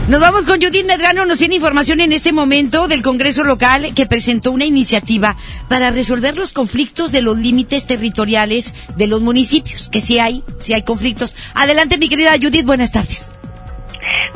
Nos vamos con Judith Medrano, nos tiene información en este momento del Congreso local que presentó una iniciativa para resolver los conflictos de los límites territoriales de los municipios, que sí hay, sí hay conflictos. Adelante, mi querida Judith, buenas tardes.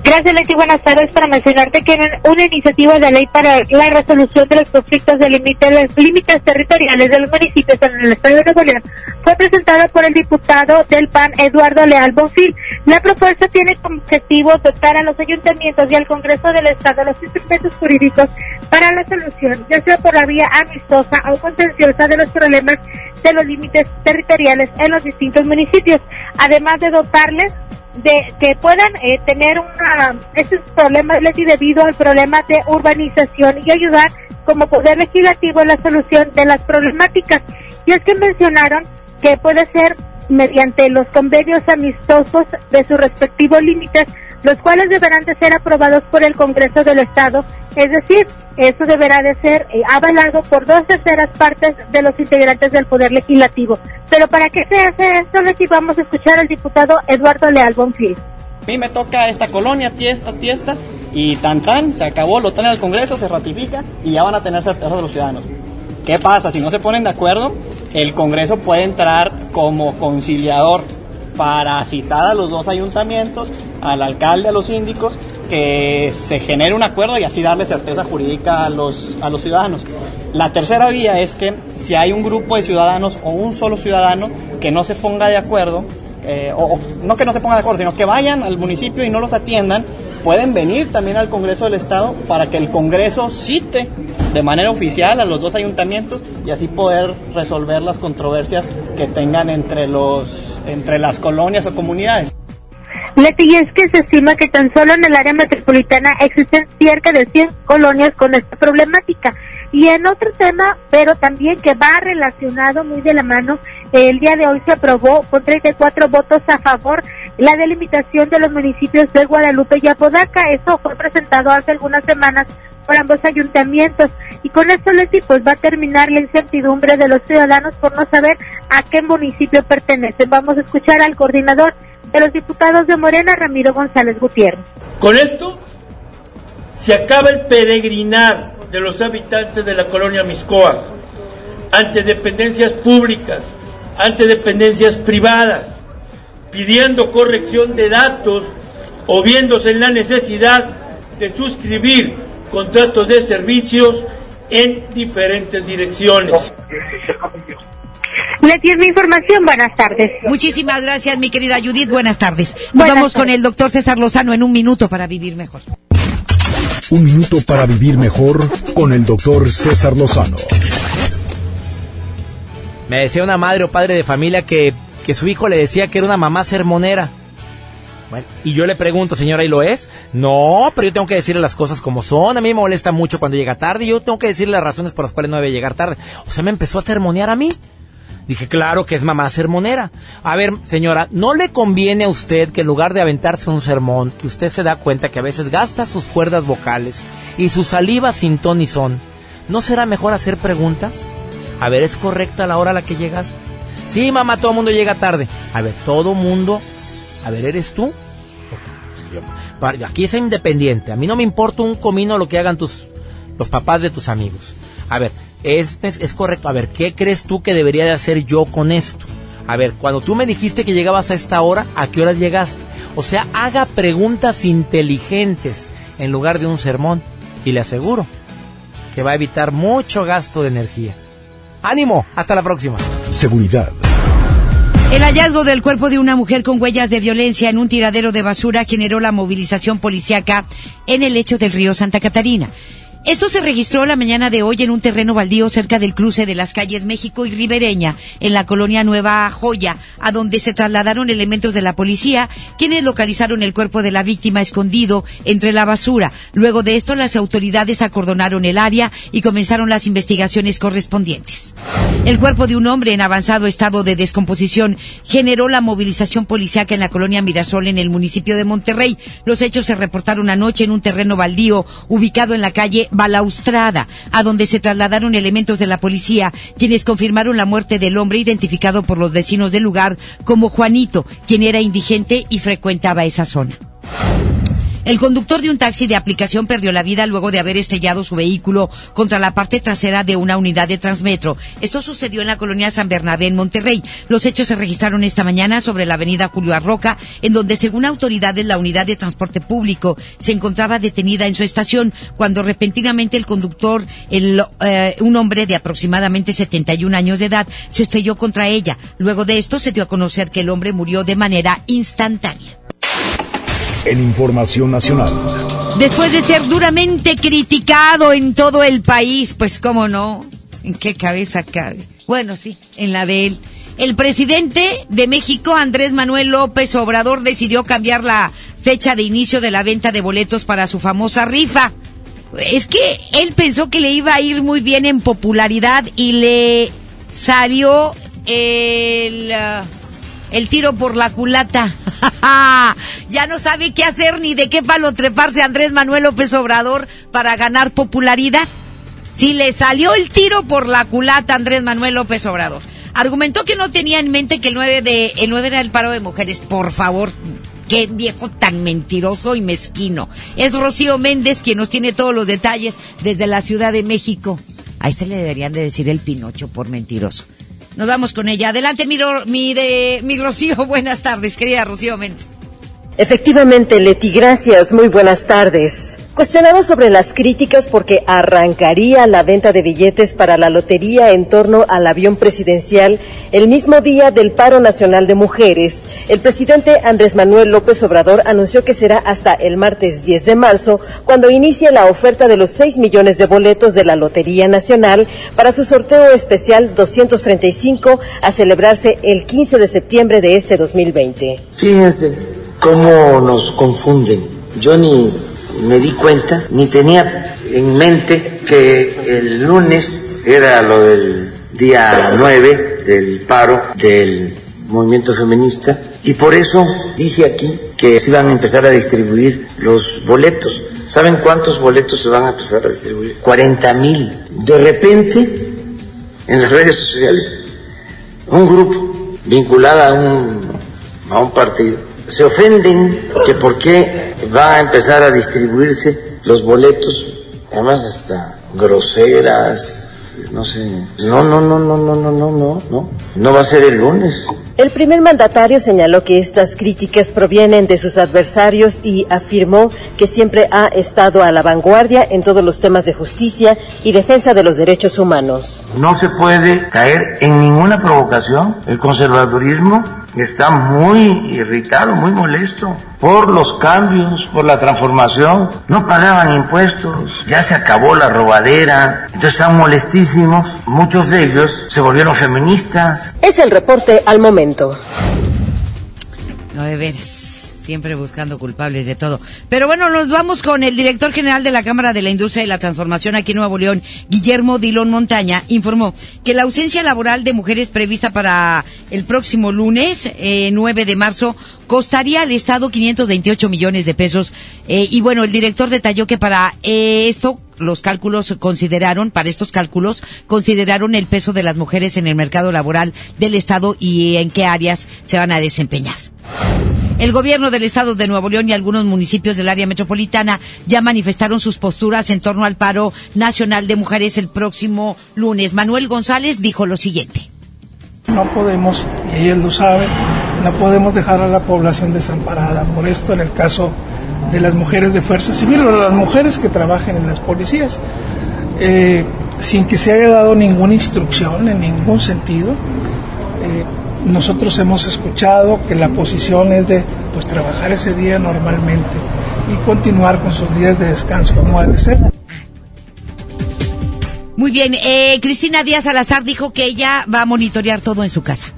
Gracias, Leti. Buenas tardes. Para mencionarte que una iniciativa de ley para la resolución de los conflictos de límites, límites territoriales de los municipios en el Estado de Nuevo León fue presentada por el diputado del PAN, Eduardo Leal Bonfil. La propuesta tiene como objetivo dotar a los ayuntamientos y al Congreso del Estado los instrumentos jurídicos para la solución, ya sea por la vía amistosa o contenciosa de los problemas de los límites territoriales en los distintos municipios, además de dotarles de que puedan eh, tener una, estos problemas Leti, debido al problema de urbanización y ayudar como poder legislativo en la solución de las problemáticas. Y es que mencionaron que puede ser mediante los convenios amistosos de sus respectivos límites los cuales deberán de ser aprobados por el Congreso del Estado, es decir, eso deberá de ser eh, avalado por dos terceras partes de los integrantes del Poder Legislativo. Pero ¿para qué se hace esto, Leti? Vamos a escuchar al diputado Eduardo Leal Bonfil. A mí me toca esta colonia, tiesta, tiesta, y tan tan, se acabó, lo traen al Congreso, se ratifica y ya van a tener certeza de los ciudadanos. ¿Qué pasa? Si no se ponen de acuerdo, el Congreso puede entrar como conciliador para citar a los dos ayuntamientos, al alcalde, a los síndicos, que se genere un acuerdo y así darle certeza jurídica a los, a los ciudadanos. La tercera vía es que si hay un grupo de ciudadanos o un solo ciudadano que no se ponga de acuerdo, eh, o, no que no se ponga de acuerdo, sino que vayan al municipio y no los atiendan, pueden venir también al Congreso del Estado para que el Congreso cite de manera oficial a los dos ayuntamientos y así poder resolver las controversias que tengan entre, los, entre las colonias o comunidades. Leti, es que se estima que tan solo en el área metropolitana existen cerca de 100 colonias con esta problemática. Y en otro tema, pero también que va relacionado muy de la mano, el día de hoy se aprobó con 34 votos a favor la delimitación de los municipios de Guadalupe y Apodaca. Eso fue presentado hace algunas semanas por ambos ayuntamientos. Y con esto, Leti, pues va a terminar la incertidumbre de los ciudadanos por no saber a qué municipio pertenecen. Vamos a escuchar al coordinador de los diputados de Morena, Ramiro González Gutiérrez. Con esto se acaba el peregrinar de los habitantes de la colonia Miscoa ante dependencias públicas, ante dependencias privadas, pidiendo corrección de datos o viéndose en la necesidad de suscribir contratos de servicios en diferentes direcciones. Le tiene información. Buenas tardes. Muchísimas gracias, mi querida Judith. Buenas tardes. Nos vamos con el doctor César Lozano en un minuto para vivir mejor. Un minuto para vivir mejor con el doctor César Lozano. Me decía una madre o padre de familia que, que su hijo le decía que era una mamá sermonera. Bueno, y yo le pregunto, señora, ¿y lo es? No, pero yo tengo que decirle las cosas como son. A mí me molesta mucho cuando llega tarde y yo tengo que decirle las razones por las cuales no debe llegar tarde. O sea, me empezó a sermonear a mí. Dije, claro que es mamá sermonera. A ver, señora, ¿no le conviene a usted que en lugar de aventarse un sermón, que usted se da cuenta que a veces gasta sus cuerdas vocales y su saliva sin ton y son, ¿no será mejor hacer preguntas? A ver, ¿es correcta la hora a la que llegaste? Sí, mamá, todo mundo llega tarde. A ver, todo mundo. A ver, ¿eres tú? Aquí es independiente. A mí no me importa un comino lo que hagan tus los papás de tus amigos. A ver, es, es, correcto. A ver, ¿qué crees tú que debería de hacer yo con esto? A ver, cuando tú me dijiste que llegabas a esta hora, ¿a qué horas llegaste? O sea, haga preguntas inteligentes en lugar de un sermón. Y le aseguro que va a evitar mucho gasto de energía. ¡Ánimo! Hasta la próxima. Seguridad. El hallazgo del cuerpo de una mujer con huellas de violencia en un tiradero de basura generó la movilización policiaca en el lecho del río Santa Catarina. Esto se registró la mañana de hoy en un terreno baldío cerca del cruce de las calles México y Ribereña, en la colonia Nueva Joya, a donde se trasladaron elementos de la policía, quienes localizaron el cuerpo de la víctima escondido entre la basura. Luego de esto, las autoridades acordonaron el área y comenzaron las investigaciones correspondientes. El cuerpo de un hombre en avanzado estado de descomposición generó la movilización policiaca en la colonia Mirasol en el municipio de Monterrey. Los hechos se reportaron anoche en un terreno baldío ubicado en la calle Balaustrada, a donde se trasladaron elementos de la policía, quienes confirmaron la muerte del hombre identificado por los vecinos del lugar como Juanito, quien era indigente y frecuentaba esa zona. El conductor de un taxi de aplicación perdió la vida luego de haber estrellado su vehículo contra la parte trasera de una unidad de Transmetro. Esto sucedió en la colonia San Bernabé, en Monterrey. Los hechos se registraron esta mañana sobre la avenida Julio Arroca, en donde, según autoridades, la unidad de transporte público se encontraba detenida en su estación cuando repentinamente el conductor, eh, un hombre de aproximadamente 71 años de edad, se estrelló contra ella. Luego de esto se dio a conocer que el hombre murió de manera instantánea en Información Nacional. Después de ser duramente criticado en todo el país, pues cómo no, ¿en qué cabeza cabe? Bueno, sí, en la de él. El presidente de México, Andrés Manuel López Obrador, decidió cambiar la fecha de inicio de la venta de boletos para su famosa rifa. Es que él pensó que le iba a ir muy bien en popularidad y le salió el... el tiro por la culata. (laughs) ya no sabe qué hacer ni de qué palo treparse Andrés Manuel López Obrador para ganar popularidad. Si le salió el tiro por la culata Andrés Manuel López Obrador. Argumentó que no tenía en mente que el 9, de, el 9 era el paro de mujeres. Por favor, qué viejo tan mentiroso y mezquino. Es Rocío Méndez quien nos tiene todos los detalles desde la Ciudad de México. A este le deberían de decir el Pinocho por mentiroso. Nos vamos con ella. Adelante, mi, mi, de, mi Rocío. (laughs) Buenas tardes, querida Rocío Méndez. Efectivamente, Leti, gracias. Muy buenas tardes. Cuestionado sobre las críticas porque arrancaría la venta de billetes para la lotería en torno al avión presidencial el mismo día del paro nacional de mujeres, el presidente Andrés Manuel López Obrador anunció que será hasta el martes 10 de marzo cuando inicie la oferta de los 6 millones de boletos de la Lotería Nacional para su sorteo especial 235 a celebrarse el 15 de septiembre de este 2020. Fíjense cómo nos confunden. Yo ni me di cuenta, ni tenía en mente que el lunes era lo del día 9 del paro del movimiento feminista y por eso dije aquí que se iban a empezar a distribuir los boletos. ¿Saben cuántos boletos se van a empezar a distribuir? 40 mil. De repente, en las redes sociales, un grupo vinculado a un, a un partido se ofenden que por qué va a empezar a distribuirse los boletos, además hasta groseras, no sé. No, no, no, no, no, no, no, no, no. No va a ser el lunes. El primer mandatario señaló que estas críticas provienen de sus adversarios y afirmó que siempre ha estado a la vanguardia en todos los temas de justicia y defensa de los derechos humanos. No se puede caer en ninguna provocación. El conservadurismo está muy irritado, muy molesto por los cambios, por la transformación. No pagaban impuestos, ya se acabó la robadera, entonces están molestísimos. Muchos de ellos se volvieron feministas. Es el reporte al momento. No, de veras siempre buscando culpables de todo. Pero bueno, nos vamos con el director general de la Cámara de la Industria y la Transformación aquí en Nuevo León, Guillermo Dilón Montaña, informó que la ausencia laboral de mujeres prevista para el próximo lunes, eh, 9 de marzo, costaría al Estado 528 millones de pesos. Eh, y bueno, el director detalló que para eh, esto los cálculos consideraron, para estos cálculos, consideraron el peso de las mujeres en el mercado laboral del Estado y en qué áreas se van a desempeñar. El gobierno del estado de Nuevo León y algunos municipios del área metropolitana ya manifestaron sus posturas en torno al paro nacional de mujeres el próximo lunes. Manuel González dijo lo siguiente. No podemos, y ellos lo saben, no podemos dejar a la población desamparada. Por esto, en el caso de las mujeres de Fuerza Civil o las mujeres que trabajan en las policías, eh, sin que se haya dado ninguna instrucción en ningún sentido, eh, nosotros hemos escuchado que la posición es de pues trabajar ese día normalmente y continuar con sus días de descanso como debe ser. Muy bien, eh, Cristina Díaz Salazar dijo que ella va a monitorear todo en su casa.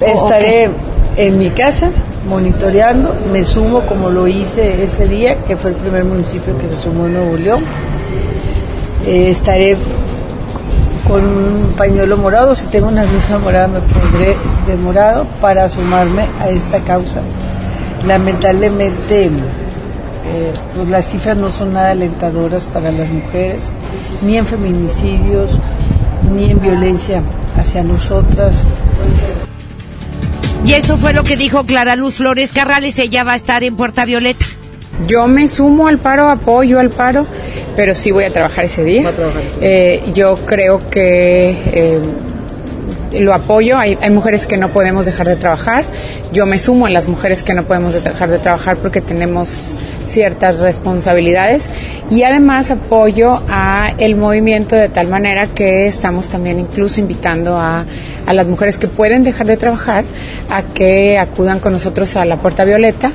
Estaré en mi casa monitoreando, me sumo como lo hice ese día, que fue el primer municipio que se sumó en Nuevo León. Eh, estaré con un pañuelo morado, si tengo una blusa morada me pondré de morado para sumarme a esta causa. Lamentablemente eh, pues las cifras no son nada alentadoras para las mujeres, ni en feminicidios, ni en violencia hacia nosotras. Y esto fue lo que dijo Clara Luz Flores Carrales, ella va a estar en Puerta Violeta. Yo me sumo al paro, apoyo al paro, pero sí voy a trabajar ese día. Eh, yo creo que eh, lo apoyo. Hay, hay, mujeres que no podemos dejar de trabajar. Yo me sumo a las mujeres que no podemos dejar de trabajar porque tenemos ciertas responsabilidades. Y además apoyo a el movimiento de tal manera que estamos también incluso invitando a, a las mujeres que pueden dejar de trabajar a que acudan con nosotros a la Puerta Violeta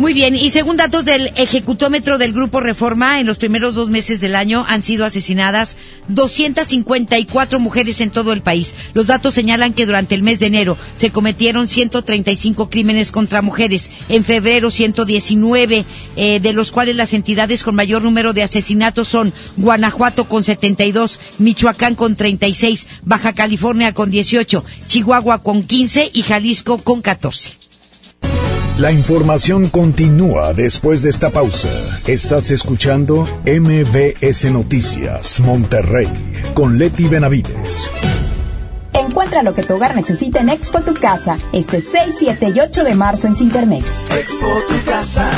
Muy bien, y según datos del ejecutómetro del Grupo Reforma, en los primeros dos meses del año han sido asesinadas 254 mujeres en todo el país. Los datos señalan que durante el mes de enero se cometieron 135 crímenes contra mujeres, en febrero 119, eh, de los cuales las entidades con mayor número de asesinatos son Guanajuato con 72, Michoacán con 36, Baja California con 18, Chihuahua con 15 y Jalisco con 14. La información continúa después de esta pausa. Estás escuchando MBS Noticias Monterrey con Leti Benavides. Encuentra lo que tu hogar necesita en Expo Tu Casa, este 6, 7 y 8 de marzo en Cintermex. Expo Tu Casa,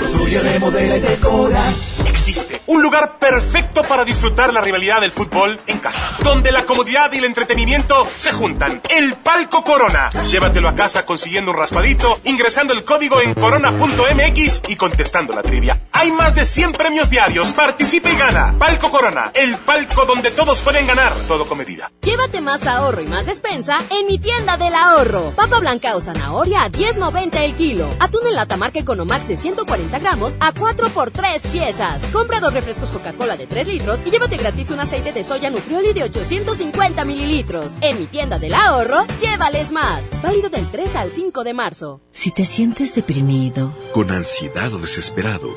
construye, remodela y decora existe un lugar perfecto para disfrutar la rivalidad del fútbol en casa, donde la comodidad y el entretenimiento se juntan. El Palco Corona. Llévatelo a casa consiguiendo un raspadito, ingresando el código en corona.mx y contestando la trivia. Hay más de 100 premios diarios. Participa y gana. Palco Corona, el palco donde todos pueden ganar, todo con medida. Llévate más ahorro y más despensa en mi tienda del ahorro. Papa blanca o zanahoria a 10.90 el kilo. Atún en lata marca Economax de 140 gramos a 4 por 3 piezas. Compra dos refrescos Coca-Cola de 3 litros y llévate gratis un aceite de soya Nutrioli de 850 mililitros. En mi tienda del ahorro, llévales más. Válido del 3 al 5 de marzo. Si te sientes deprimido, con ansiedad o desesperado,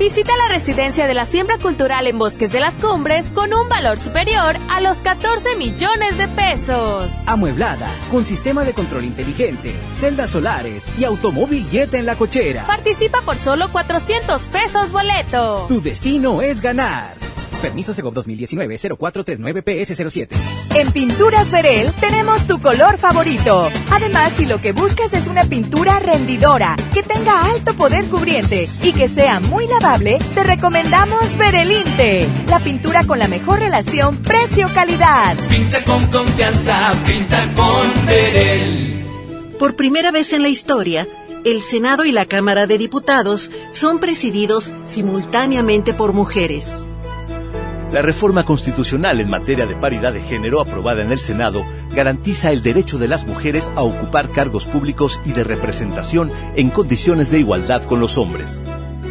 Visita la residencia de la siembra cultural en Bosques de las Cumbres con un valor superior a los 14 millones de pesos. Amueblada, con sistema de control inteligente, celdas solares y automóvil jet en la cochera. Participa por solo 400 pesos boleto. Tu destino es ganar. Permiso Segov 2019-0439-PS07. En Pinturas Verel tenemos tu color favorito. Además, si lo que buscas es una pintura rendidora, que tenga alto poder cubriente y que sea muy lavable, te recomendamos Verelinte. La pintura con la mejor relación precio-calidad. Pinta con confianza, pinta con Verel. Por primera vez en la historia, el Senado y la Cámara de Diputados son presididos simultáneamente por mujeres. La reforma constitucional en materia de paridad de género aprobada en el Senado garantiza el derecho de las mujeres a ocupar cargos públicos y de representación en condiciones de igualdad con los hombres.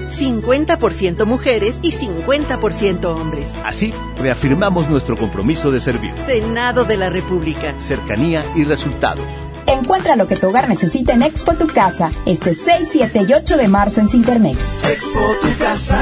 50% mujeres y 50% hombres. Así, reafirmamos nuestro compromiso de servir. Senado de la República. Cercanía y resultados. Encuentra lo que tu hogar necesita en Expo Tu Casa, este 6, 7 y 8 de marzo en Cintermex. Expo Tu Casa.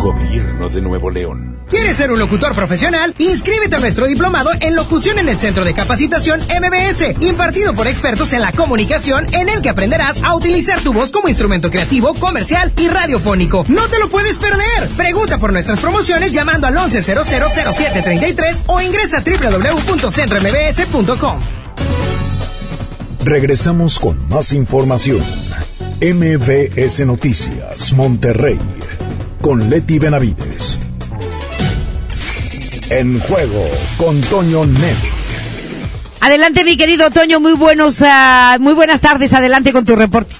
Gobierno de Nuevo León. ¿Quieres ser un locutor profesional? Inscríbete a nuestro diplomado en locución en el Centro de Capacitación MBS, impartido por expertos en la comunicación, en el que aprenderás a utilizar tu voz como instrumento creativo, comercial y radiofónico. No te lo puedes perder. Pregunta por nuestras promociones llamando al 11000733 o ingresa a www.centrombs.com. Regresamos con más información. MBS Noticias, Monterrey, con Leti Benavides. En juego con Toño Net. Adelante, mi querido Toño, muy buenos, ah, muy buenas tardes. Adelante con tu reporte.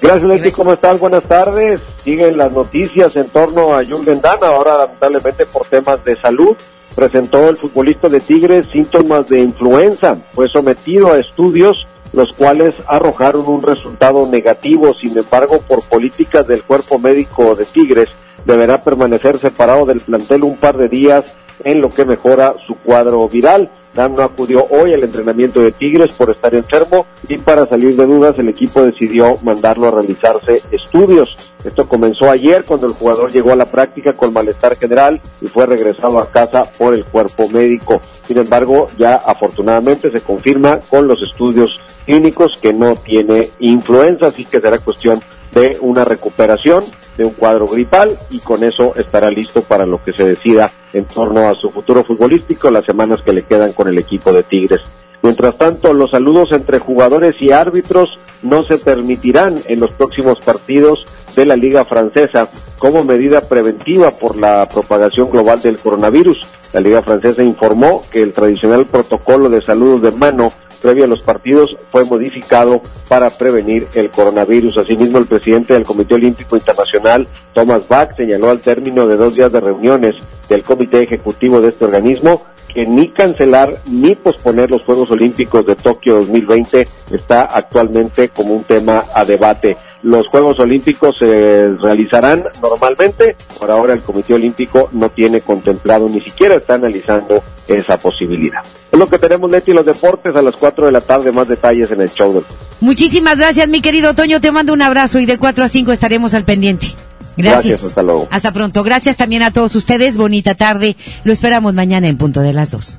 Gracias, Leti. ¿Cómo estás? Buenas tardes. Siguen las noticias en torno a Jürgen Damm, ahora lamentablemente por temas de salud. Presentó el futbolista de Tigres síntomas de influenza. Fue sometido a estudios los cuales arrojaron un resultado negativo. Sin embargo, por políticas del cuerpo médico de Tigres, deberá permanecer separado del plantel un par de días en lo que mejora su cuadro viral. Dan no acudió hoy al entrenamiento de Tigres por estar enfermo y para salir de dudas el equipo decidió mandarlo a realizarse estudios. Esto comenzó ayer cuando el jugador llegó a la práctica con malestar general y fue regresado a casa por el cuerpo médico. Sin embargo, ya afortunadamente se confirma con los estudios clínicos que no tiene influenza, así que será cuestión de una recuperación de un cuadro gripal y con eso estará listo para lo que se decida en torno a su futuro futbolístico las semanas que le quedan con el equipo de Tigres. Mientras tanto, los saludos entre jugadores y árbitros no se permitirán en los próximos partidos de la Liga Francesa como medida preventiva por la propagación global del coronavirus. La Liga Francesa informó que el tradicional protocolo de saludos de mano previo a los partidos fue modificado para prevenir el coronavirus. Asimismo, el presidente del Comité Olímpico Internacional, Thomas Bach, señaló al término de dos días de reuniones del Comité Ejecutivo de este organismo que ni cancelar ni posponer los Juegos Olímpicos de Tokio 2020 está actualmente como un tema a debate. Los Juegos Olímpicos se realizarán normalmente, por ahora el Comité Olímpico no tiene contemplado, ni siquiera está analizando esa posibilidad. Es lo que tenemos, Leti, los deportes a las 4 de la tarde, más detalles en el show del... Muchísimas gracias, mi querido Toño, te mando un abrazo y de 4 a 5 estaremos al pendiente. Gracias. hasta luego. Hasta pronto. Gracias también a todos ustedes. Bonita tarde. Lo esperamos mañana en punto de las dos.